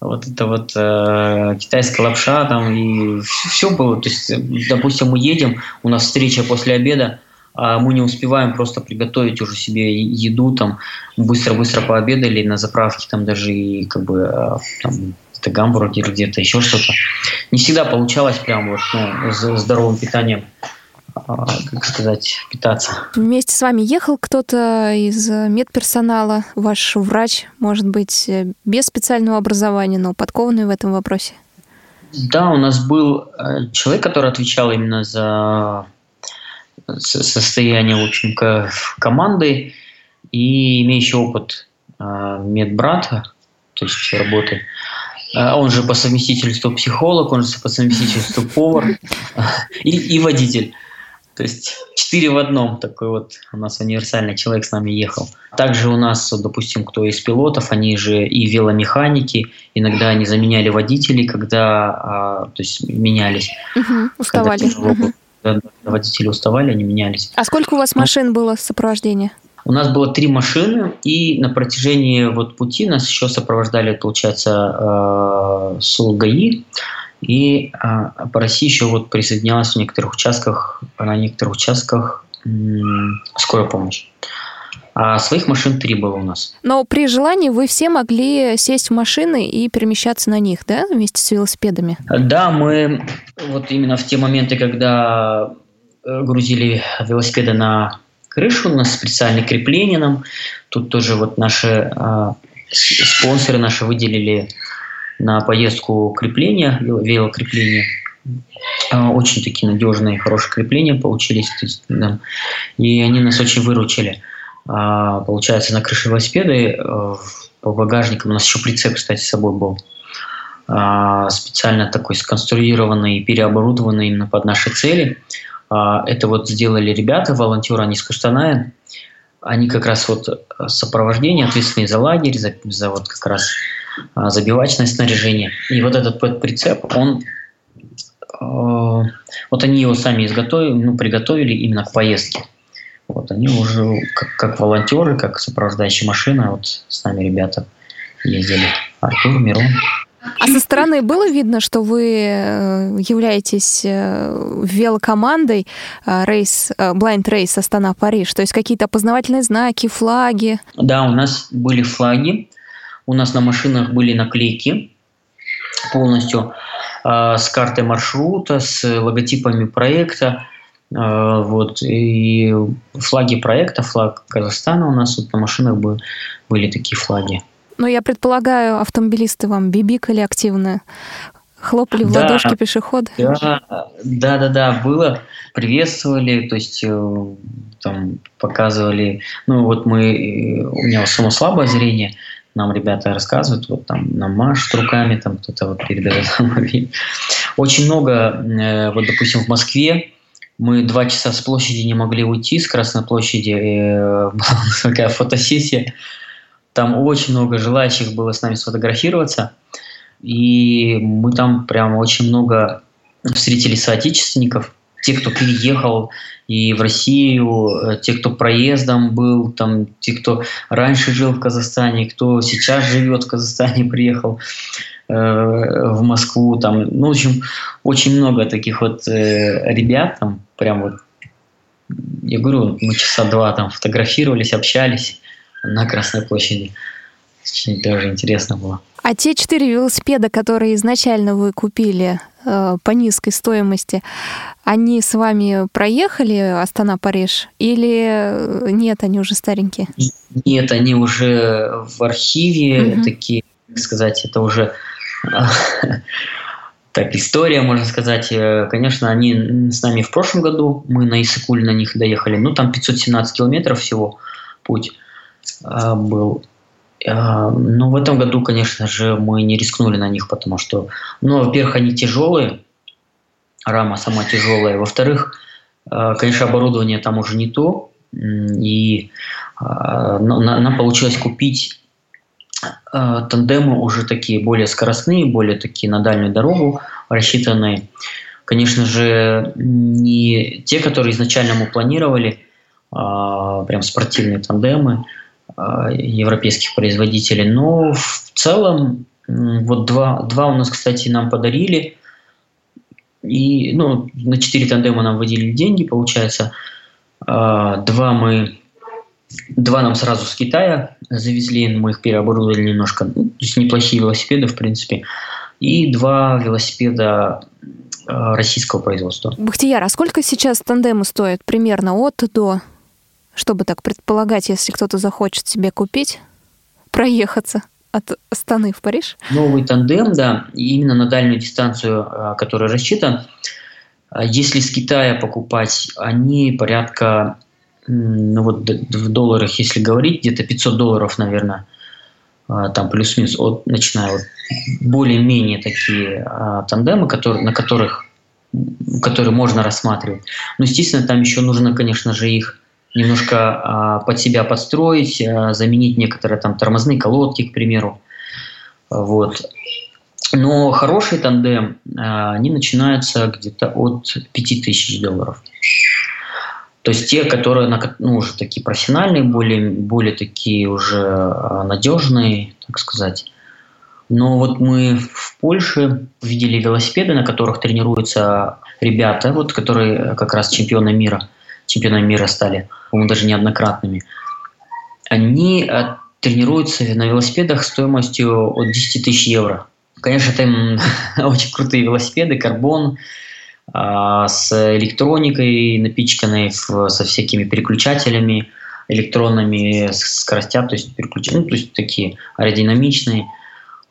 вот это вот э, китайская лапша там и все было. То есть, допустим, мы едем, у нас встреча после обеда, а мы не успеваем просто приготовить уже себе еду, там быстро-быстро пообедали на заправке, там даже и как бы э, там, это гамбургер где-то, еще что-то. Не всегда получалось прям вот ну, с здоровым питанием. А, как сказать, питаться. Вместе с вами ехал кто-то из медперсонала, ваш врач, может быть, без специального образования, но подкованный в этом вопросе? Да, у нас был э, человек, который отвечал именно за состояние, в общем, команды и имеющий опыт э, медбрата, то есть работы. Э, он же по совместительству психолог, он же по совместительству повар (laughs) и, и водитель. То есть четыре в одном такой вот у нас универсальный человек с нами ехал. Также у нас, допустим, кто из пилотов, они же и веломеханики, иногда они заменяли водителей, когда а, то есть менялись. Угу, уставали. Когда, водители уставали, они менялись. А сколько у вас ну, машин было сопровождения? У нас было три машины, и на протяжении вот пути нас еще сопровождали, получается, э, СУЛГАИ, и а, по России еще вот присоединялась в некоторых участках, на некоторых участках м- скорая помощь. А своих машин три было у нас. Но при желании вы все могли сесть в машины и перемещаться на них, да, вместе с велосипедами? Да, мы вот именно в те моменты, когда э, грузили велосипеды на крышу, у нас специальное крепление нам. Тут тоже вот наши э, спонсоры наши выделили на поездку крепления, велокрепления. А, очень такие надежные, хорошие крепления получились. Есть, да, и они нас очень выручили. А, получается, на крыше велосипеда э, по багажникам у нас еще прицеп, кстати, с собой был. А, специально такой сконструированный, переоборудованный именно под наши цели. Это вот сделали ребята, волонтеры, они из Кустаная. Они как раз вот сопровождение, ответственные за лагерь, за, за вот как раз а, забивачное снаряжение. И вот этот прицеп, он э, вот они его сами изготовили, ну, приготовили именно к поездке. Вот они уже как, как волонтеры, как сопровождающая машина, вот с нами ребята ездили. Артур, Мирон. А А со стороны было видно, что вы э, являетесь э, велокомандой рейс, Blind Race Астана-Париж? То есть какие-то опознавательные знаки, флаги? Да, у нас были флаги, у нас на машинах были наклейки полностью с картой маршрута, с логотипами проекта. Вот, и флаги проекта, флаг Казахстана у нас вот на машинах были такие флаги. Ну, я предполагаю, автомобилисты вам бибикали активно, хлопали в да, ладошки пешеходы. Да, да, да, да, было. Приветствовали, то есть э, там показывали. Ну, вот мы, э, у меня само слабое зрение, нам ребята рассказывают, вот там нам машут руками, там кто-то вот передает Очень много, э, вот, допустим, в Москве мы два часа с площади не могли уйти, с Красной площади, была такая фотосессия, там очень много желающих было с нами сфотографироваться. И мы там прям очень много встретили соотечественников, те, кто переехал и в Россию, э, те, кто проездом был, там, те, кто раньше жил в Казахстане, кто сейчас живет в Казахстане, (laughs) приехал э, в Москву, там, ну, в общем, очень много таких вот э, ребят, там, прям вот, я говорю, мы часа два там фотографировались, общались, на Красной площади. Очень даже интересно было. А те четыре велосипеда, которые изначально вы купили э, по низкой стоимости, они с вами проехали Астана-Париж или э, нет, они уже старенькие? Нет, они уже в архиве, угу. такие, как сказать, это уже (laughs) так, история, можно сказать. Э, конечно, они с нами в прошлом году, мы на Исыкуль на них доехали, ну там 517 километров всего путь. А, был. А, но в этом году, конечно же, мы не рискнули на них, потому что, ну, во-первых, они тяжелые, рама сама тяжелая, во-вторых, а, конечно, оборудование там уже не то, и нам получилось купить тандемы уже такие более скоростные, более такие на дальнюю дорогу рассчитанные. Конечно же, не те, которые изначально мы планировали, прям спортивные тандемы, а, европейских производителей. Но в целом вот два, два у нас, кстати, нам подарили. И ну, на четыре тандема нам выделили деньги, получается. А, два мы Два нам сразу с Китая завезли, мы их переоборудовали немножко. Ну, то есть неплохие велосипеды, в принципе. И два велосипеда а, российского производства. Бахтияр, а сколько сейчас тандемы стоят примерно от до? Чтобы так предполагать, если кто-то захочет себе купить, проехаться от Астаны в Париж? Новый тандем, да, именно на дальнюю дистанцию, а, который рассчитан. А если с Китая покупать, они порядка, ну вот в долларах, если говорить, где-то 500 долларов, наверное, а, там плюс-минус, от, начиная вот более-менее такие а, тандемы, которые, на которых которые можно рассматривать. Но, естественно, там еще нужно, конечно же, их немножко а, под себя подстроить, а, заменить некоторые там тормозные колодки, к примеру. Вот. Но хороший тандем, а, они начинаются где-то от 5000 долларов. То есть те, которые ну, уже такие профессиональные, более, более такие уже надежные, так сказать. Но вот мы в Польше видели велосипеды, на которых тренируются ребята, вот, которые как раз чемпионы мира чемпионами мира стали, по-моему, даже неоднократными, они э, тренируются на велосипедах стоимостью от 10 тысяч евро. Конечно, это (laughs) очень крутые велосипеды, карбон, а, с электроникой напичканной, со всякими переключателями электронными, скоростя, то есть переключения, ну, то есть такие аэродинамичные,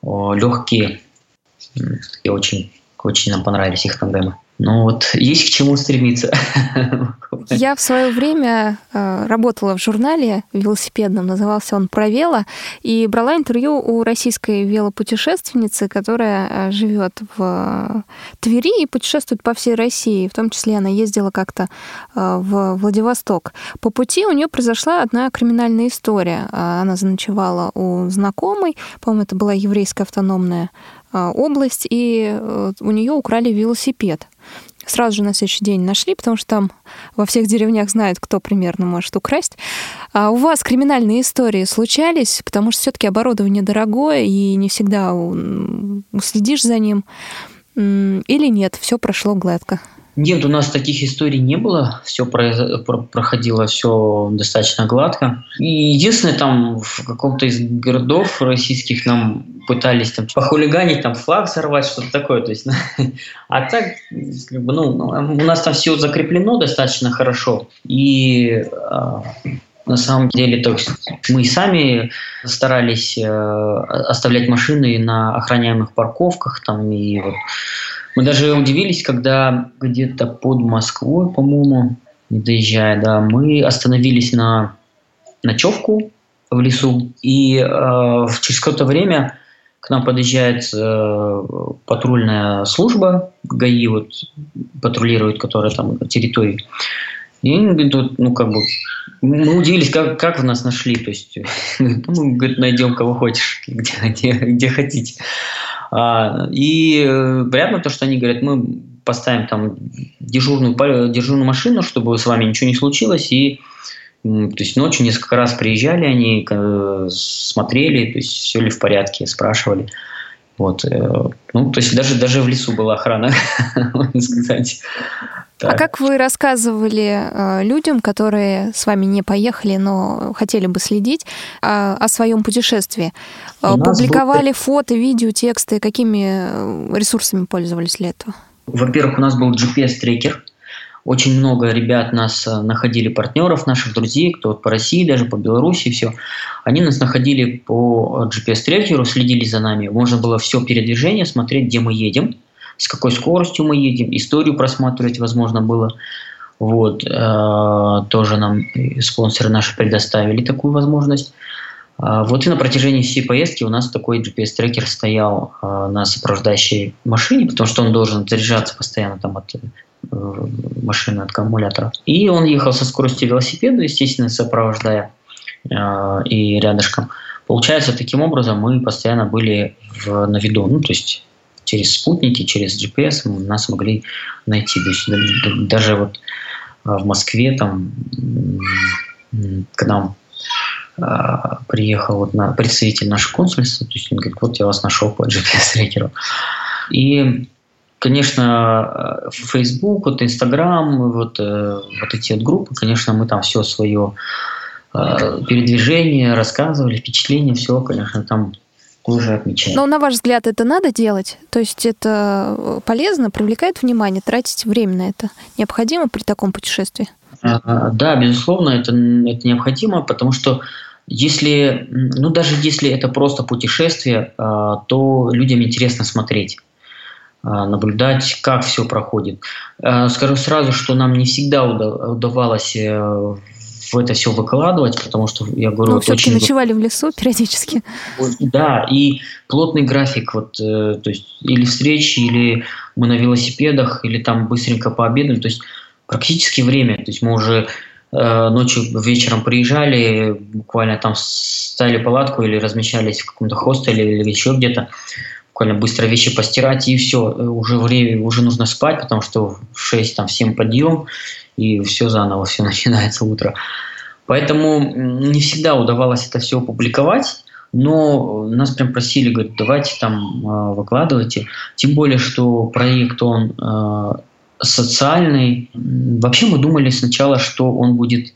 легкие. И очень, очень нам понравились их тандемы. Ну вот, есть к чему стремиться. (laughs) Я в свое время э, работала в журнале велосипедном, назывался он «Провела», и брала интервью у российской велопутешественницы, которая э, живет в Твери и путешествует по всей России. В том числе она ездила как-то э, в Владивосток. По пути у нее произошла одна криминальная история. Она заночевала у знакомой, по-моему, это была еврейская автономная область, и у нее украли велосипед. сразу же на следующий день нашли, потому что там во всех деревнях знают, кто примерно может украсть. А у вас криминальные истории случались, потому что все-таки оборудование дорогое, и не всегда следишь за ним. Или нет, все прошло гладко? Нет, у нас таких историй не было. Все проходило все достаточно гладко. И единственное, там в каком-то из городов российских нам пытались там похулиганить, там флаг сорвать, что-то такое. То есть, (laughs) а так, ну, у нас там все закреплено достаточно хорошо. И а, на самом деле, то есть мы сами старались э, оставлять машины на охраняемых парковках, там и вот мы даже удивились, когда где-то под Москвой, по-моему, не доезжая, да, мы остановились на ночевку в лесу, и э, через какое-то время к нам подъезжает э, патрульная служба, ГАИ вот патрулирует, которая там территории. И они говорят, ну, как бы, мы удивились, как, как в нас нашли. То есть, мы, (laughs) говорит, найдем кого хочешь, где, где, где хотите. А, и э, приятно то, что они говорят, мы поставим там дежурную, дежурную машину, чтобы с вами ничего не случилось, и то есть ночью несколько раз приезжали они, смотрели, то есть все ли в порядке, спрашивали. Вот, э, ну, то есть даже, даже в лесу была охрана, (laughs) можно сказать. Так. А как вы рассказывали э, людям, которые с вами не поехали, но хотели бы следить э, о своем путешествии? Э, публиковали был... фото, видео, тексты? Какими э, ресурсами пользовались для этого? Во-первых, у нас был GPS-трекер. Очень много ребят нас э, находили, партнеров наших, друзей, кто по России, даже по Беларуси, все. Они нас находили по GPS-трекеру, следили за нами. Можно было все передвижение смотреть, где мы едем с какой скоростью мы едем, историю просматривать возможно было. Вот, э, тоже нам спонсоры наши предоставили такую возможность. Э, вот и на протяжении всей поездки у нас такой GPS-трекер стоял э, на сопровождающей машине, потому что он должен заряжаться постоянно там от э, машины, от аккумулятора. И он ехал со скоростью велосипеда, естественно, сопровождая э, и рядышком. Получается, таким образом мы постоянно были в, на виду. Ну, то есть через спутники, через GPS нас могли найти. То есть даже вот а, в Москве там к нам а, приехал вот на, представитель нашего консульства, то есть он говорит, вот я вас нашел по GPS-трекеру. И, конечно, Facebook, вот Instagram, вот, э, вот эти вот группы, конечно, мы там все свое а, передвижение рассказывали, впечатления, все, конечно, там уже отмечаем. Но на ваш взгляд это надо делать? То есть это э, полезно, привлекает внимание, тратить время на это необходимо при таком путешествии? А, да, безусловно, это, это необходимо, потому что если, ну даже если это просто путешествие, а, то людям интересно смотреть а, наблюдать, как все проходит. Скажу сразу, что нам не всегда удавалось э, в это все выкладывать, потому что я говорю, ну, вот все-таки очень... ночевали в лесу периодически. Да, и плотный график, вот, э, то есть или встречи, или мы на велосипедах, или там быстренько пообедаем, то есть практически время, то есть мы уже э, ночью вечером приезжали, буквально там ставили палатку или размещались в каком-то хостеле или еще где-то, буквально быстро вещи постирать и все, уже время, уже нужно спать, потому что в 6 там в 7 подъем, и все заново, все (laughs) начинается утро. Поэтому не всегда удавалось это все опубликовать, но нас прям просили, говорят, давайте там э, выкладывайте. Тем более, что проект, он э, социальный. Вообще мы думали сначала, что он будет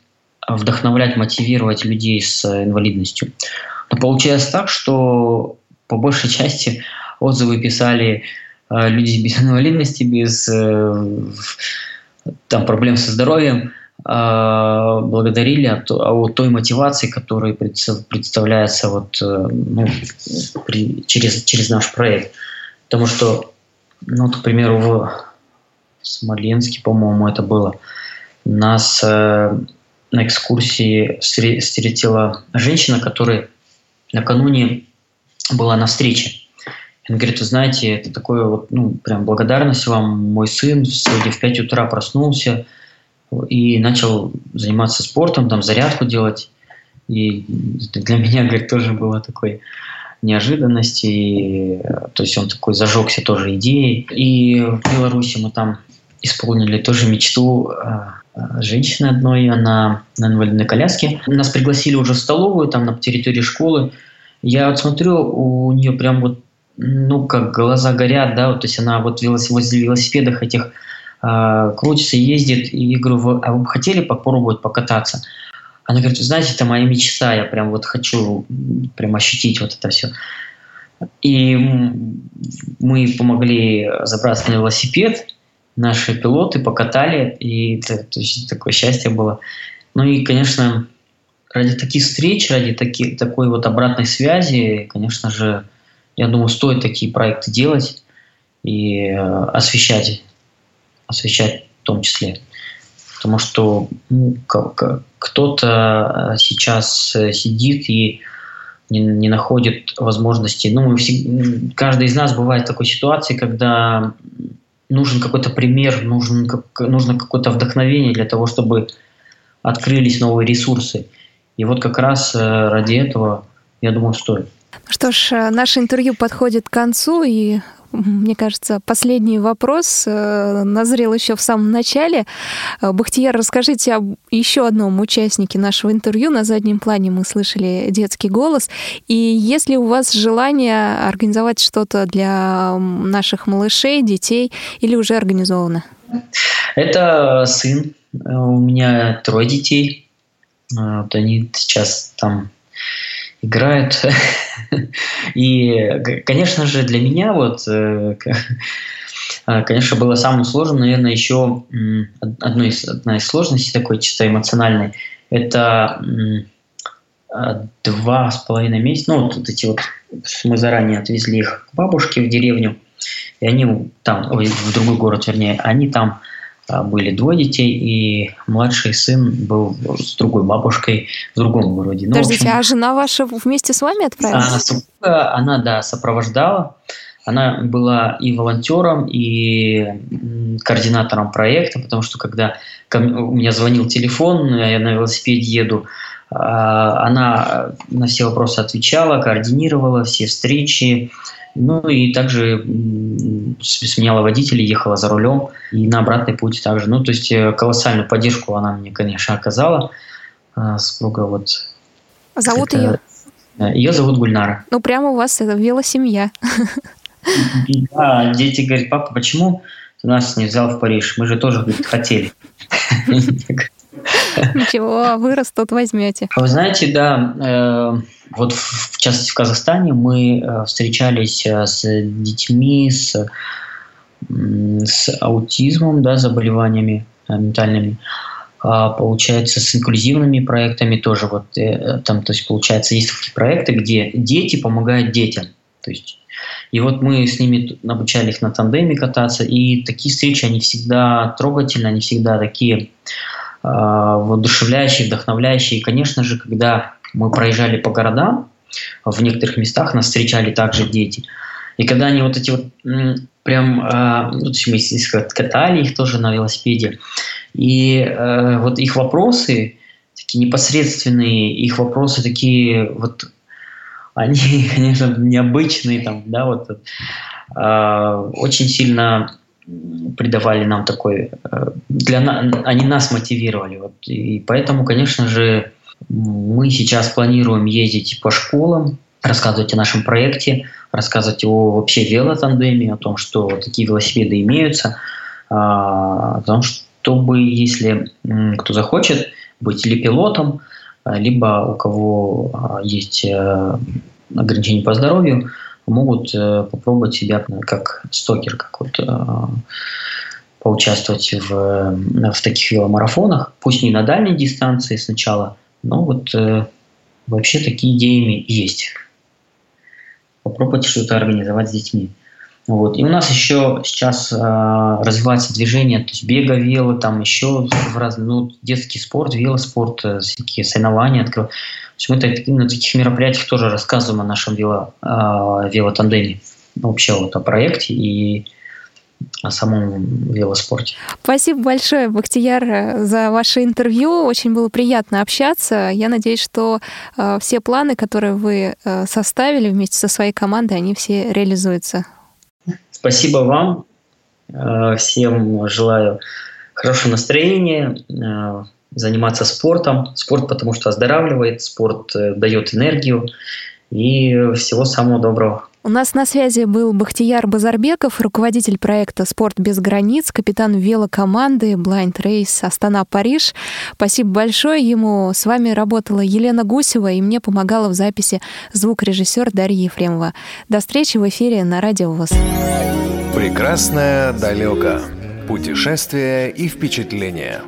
вдохновлять, мотивировать людей с инвалидностью. Но получилось так, что по большей части отзывы писали э, люди без (laughs) инвалидности, без там, проблем со здоровьем, а, благодарили о, о той мотивации, которая представляется вот, э, ну, при, через, через наш проект. Потому что, ну, к примеру, в Смоленске, по-моему, это было, нас э, на экскурсии встретила женщина, которая накануне была на встрече. Он говорит, вы знаете, это такое вот, ну, прям благодарность вам. Мой сын сегодня в 5 утра проснулся и начал заниматься спортом, там зарядку делать. И для меня, говорит, тоже было такой неожиданности. То есть он такой зажегся тоже идеей. И в Беларуси мы там исполнили тоже мечту женщины одной, она на инвалидной коляске. Нас пригласили уже в столовую, там на территории школы. Я вот смотрю, у нее прям вот, ну, как глаза горят, да, вот, то есть она вот возле велосипедах этих э, крутится, ездит, и я говорю, а вы бы хотели попробовать покататься? Она говорит, знаете, это моя мечта, я прям вот хочу прям ощутить вот это все. И мы помогли забраться на велосипед, наши пилоты покатали, и это, то есть, такое счастье было. Ну и, конечно, ради таких встреч, ради таки, такой вот обратной связи, конечно же, я думаю, стоит такие проекты делать и э, освещать, освещать в том числе. Потому что ну, кто-то сейчас сидит и не, не находит возможности. Ну, все, каждый из нас бывает в такой ситуации, когда нужен какой-то пример, нужен, как, нужно какое-то вдохновение для того, чтобы открылись новые ресурсы. И вот как раз э, ради этого, я думаю, стоит. Что ж, э, наше интервью подходит к концу, и мне кажется, последний вопрос э, назрел еще в самом начале. Бахтияр, расскажите об еще одном участнике нашего интервью. На заднем плане мы слышали детский голос. И если у вас желание организовать что-то для наших малышей, детей, или уже организовано? Это сын. У меня трое детей. Вот они сейчас там играют. И, конечно же, для меня вот, э, а, конечно, было самым сложным, наверное, еще одной из, одна из сложностей такой чисто эмоциональной, это а, два с половиной месяца, ну, вот эти вот, мы заранее отвезли их к бабушке в деревню, и они там, ой, в другой город, вернее, они там были двое детей, и младший сын был с другой бабушкой в другом городе. Ну, Подождите, общем, а жена ваша вместе с вами отправилась? Она, она, да, сопровождала. Она была и волонтером, и координатором проекта, потому что когда у меня звонил телефон, я на велосипеде еду, а, она на все вопросы отвечала, координировала все встречи, ну и также сменяла водителя, ехала за рулем и на обратный путь также. Ну, то есть э, колоссальную поддержку она мне, конечно, оказала. А, супруга вот. А зовут ее? Ее зовут Гульнара. Ну, прямо у вас это велосемья. (laughs) Да, дети говорят, папа, почему ты нас не взял в Париж? Мы же тоже говорит, хотели. (laughs) (laughs) Ничего, вырос, тут возьмете. Вы знаете, да, э, вот в частности в Казахстане мы э, встречались э, с детьми с, с аутизмом, да, заболеваниями ментальными, а, получается, с инклюзивными проектами тоже вот там, то есть, получается, есть такие проекты, где дети помогают детям. То есть, и вот мы с ними обучали их на тандеме кататься, и такие встречи, они всегда трогательные, они всегда такие э, воодушевляющие, вдохновляющие. И, конечно же, когда мы проезжали по городам, в некоторых местах нас встречали также дети. И когда они вот эти вот прям, э, ну, то есть мы катали их тоже на велосипеде, и э, вот их вопросы, такие непосредственные, их вопросы такие вот, они, (laughs) конечно, необычные там, да, вот, очень сильно придавали нам такой, э, для они нас мотивировали, вот, и поэтому, конечно же, мы сейчас планируем ездить по школам, рассказывать о нашем проекте, рассказывать о вообще велотандеме, о том, что такие велосипеды имеются, а, о том, чтобы, если кто захочет быть или пилотом, либо у кого а, есть э, ограничения по здоровью, могут э, попробовать себя как стокер, как вот поучаствовать в, в таких веломарафонах, пусть не на дальней дистанции сначала, но вот э, вообще такие идеи есть. Попробуйте что-то организовать с детьми. Вот. И у нас еще сейчас э, развивается движение, то есть бега, вело, там еще в разные, ну, детский спорт, велоспорт, э, всякие соревнования открывают. То есть мы на таких мероприятиях тоже рассказываем о нашем вело, э, велотандеме, вообще вот о проекте и о самом велоспорте. Спасибо большое, Бахтияр, за ваше интервью. Очень было приятно общаться. Я надеюсь, что э, все планы, которые вы э, составили вместе со своей командой, они все реализуются. Спасибо вам. Всем желаю хорошего настроения, заниматься спортом. Спорт потому что оздоравливает, спорт э, дает энергию. И всего самого доброго. У нас на связи был Бахтияр Базарбеков, руководитель проекта «Спорт без границ», капитан велокоманды Blind Race Астана-Париж. Спасибо большое ему. С вами работала Елена Гусева, и мне помогала в записи звукорежиссер Дарья Ефремова. До встречи в эфире на Радио ВОЗ. Прекрасное далеко. Путешествия и впечатления.